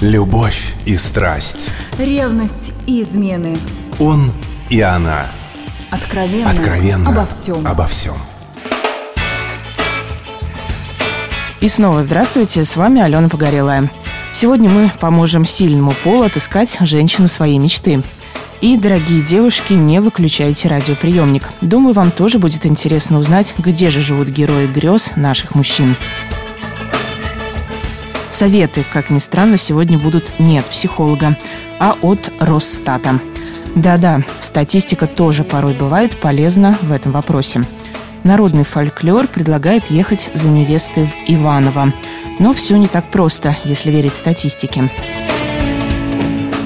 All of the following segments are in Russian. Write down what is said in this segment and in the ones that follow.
Любовь и страсть. Ревность и измены. Он и она. Откровенно. Откровенно. Обо всем. Обо всем. И снова здравствуйте, с вами Алена Погорелая. Сегодня мы поможем сильному полу отыскать женщину своей мечты. И, дорогие девушки, не выключайте радиоприемник. Думаю, вам тоже будет интересно узнать, где же живут герои грез наших мужчин. Советы, как ни странно, сегодня будут не от психолога, а от Росстата. Да-да, статистика тоже порой бывает полезна в этом вопросе. Народный фольклор предлагает ехать за невестой в Иваново. Но все не так просто, если верить статистике.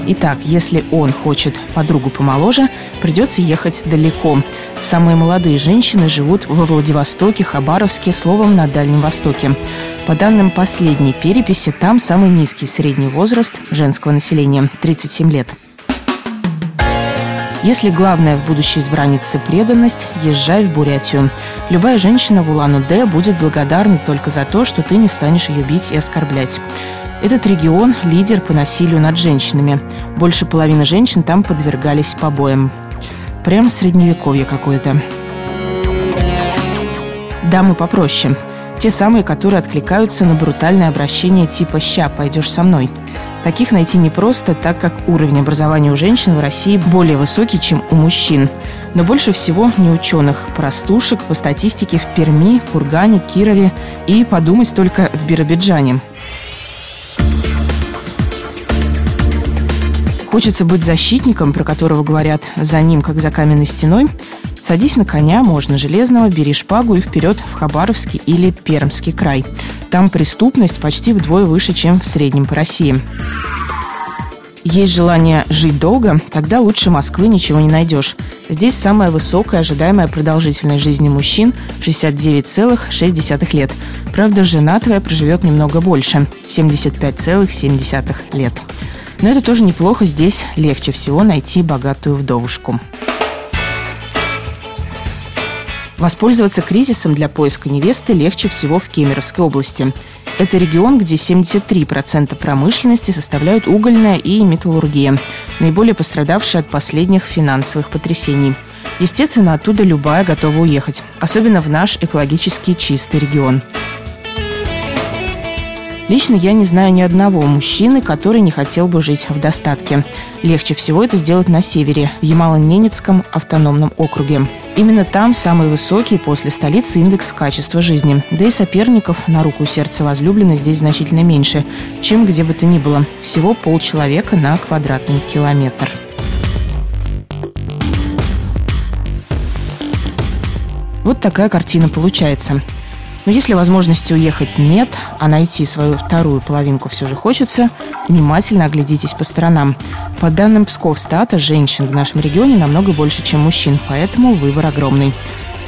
Итак, если он хочет подругу помоложе, придется ехать далеко. Самые молодые женщины живут во Владивостоке, Хабаровске, словом, на Дальнем Востоке. По данным последней переписи, там самый низкий средний возраст женского населения – 37 лет. Если главное в будущей избраннице преданность, езжай в Бурятию. Любая женщина в Улан-Удэ будет благодарна только за то, что ты не станешь ее бить и оскорблять. Этот регион – лидер по насилию над женщинами. Больше половины женщин там подвергались побоям. Прям средневековье какое-то. Дамы попроще. Те самые, которые откликаются на брутальное обращение типа «ща, пойдешь со мной». Таких найти непросто, так как уровень образования у женщин в России более высокий, чем у мужчин. Но больше всего не ученых, простушек по статистике в Перми, Кургане, Кирове и подумать только в Биробиджане – Хочется быть защитником, про которого говорят «за ним, как за каменной стеной», Садись на коня, можно железного, бери шпагу и вперед в Хабаровский или Пермский край. Там преступность почти вдвое выше, чем в среднем по России. Есть желание жить долго, тогда лучше Москвы ничего не найдешь. Здесь самая высокая ожидаемая продолжительность жизни мужчин – 69,6 лет. Правда, жена твоя проживет немного больше – 75,7 лет. Но это тоже неплохо, здесь легче всего найти богатую вдовушку. Воспользоваться кризисом для поиска невесты легче всего в Кемеровской области. Это регион, где 73% промышленности составляют угольная и металлургия, наиболее пострадавшие от последних финансовых потрясений. Естественно, оттуда любая готова уехать, особенно в наш экологически чистый регион – Лично я не знаю ни одного мужчины, который не хотел бы жить в достатке. Легче всего это сделать на севере, в Ямало-Ненецком автономном округе. Именно там самый высокий после столицы индекс качества жизни. Да и соперников на руку и сердце возлюбленной здесь значительно меньше, чем где бы то ни было. Всего полчеловека на квадратный километр. Вот такая картина получается. Но если возможности уехать нет, а найти свою вторую половинку все же хочется, внимательно оглядитесь по сторонам. По данным Псковстата, женщин в нашем регионе намного больше, чем мужчин, поэтому выбор огромный.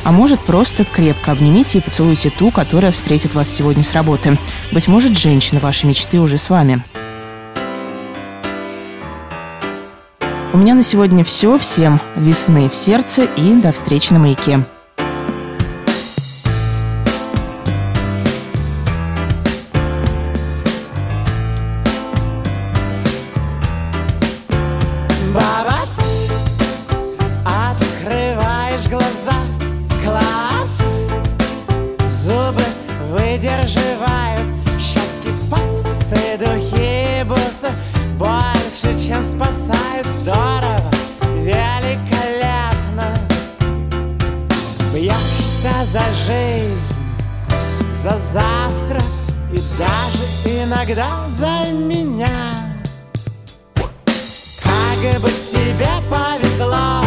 А может, просто крепко обнимите и поцелуйте ту, которая встретит вас сегодня с работы. Быть может, женщина вашей мечты уже с вами. У меня на сегодня все. Всем весны в сердце и до встречи на маяке. Пасты, духи, бусы Больше, чем спасают, здорово, великолепно. Бьешься за жизнь, за завтра И даже иногда за меня. Как бы тебе повезло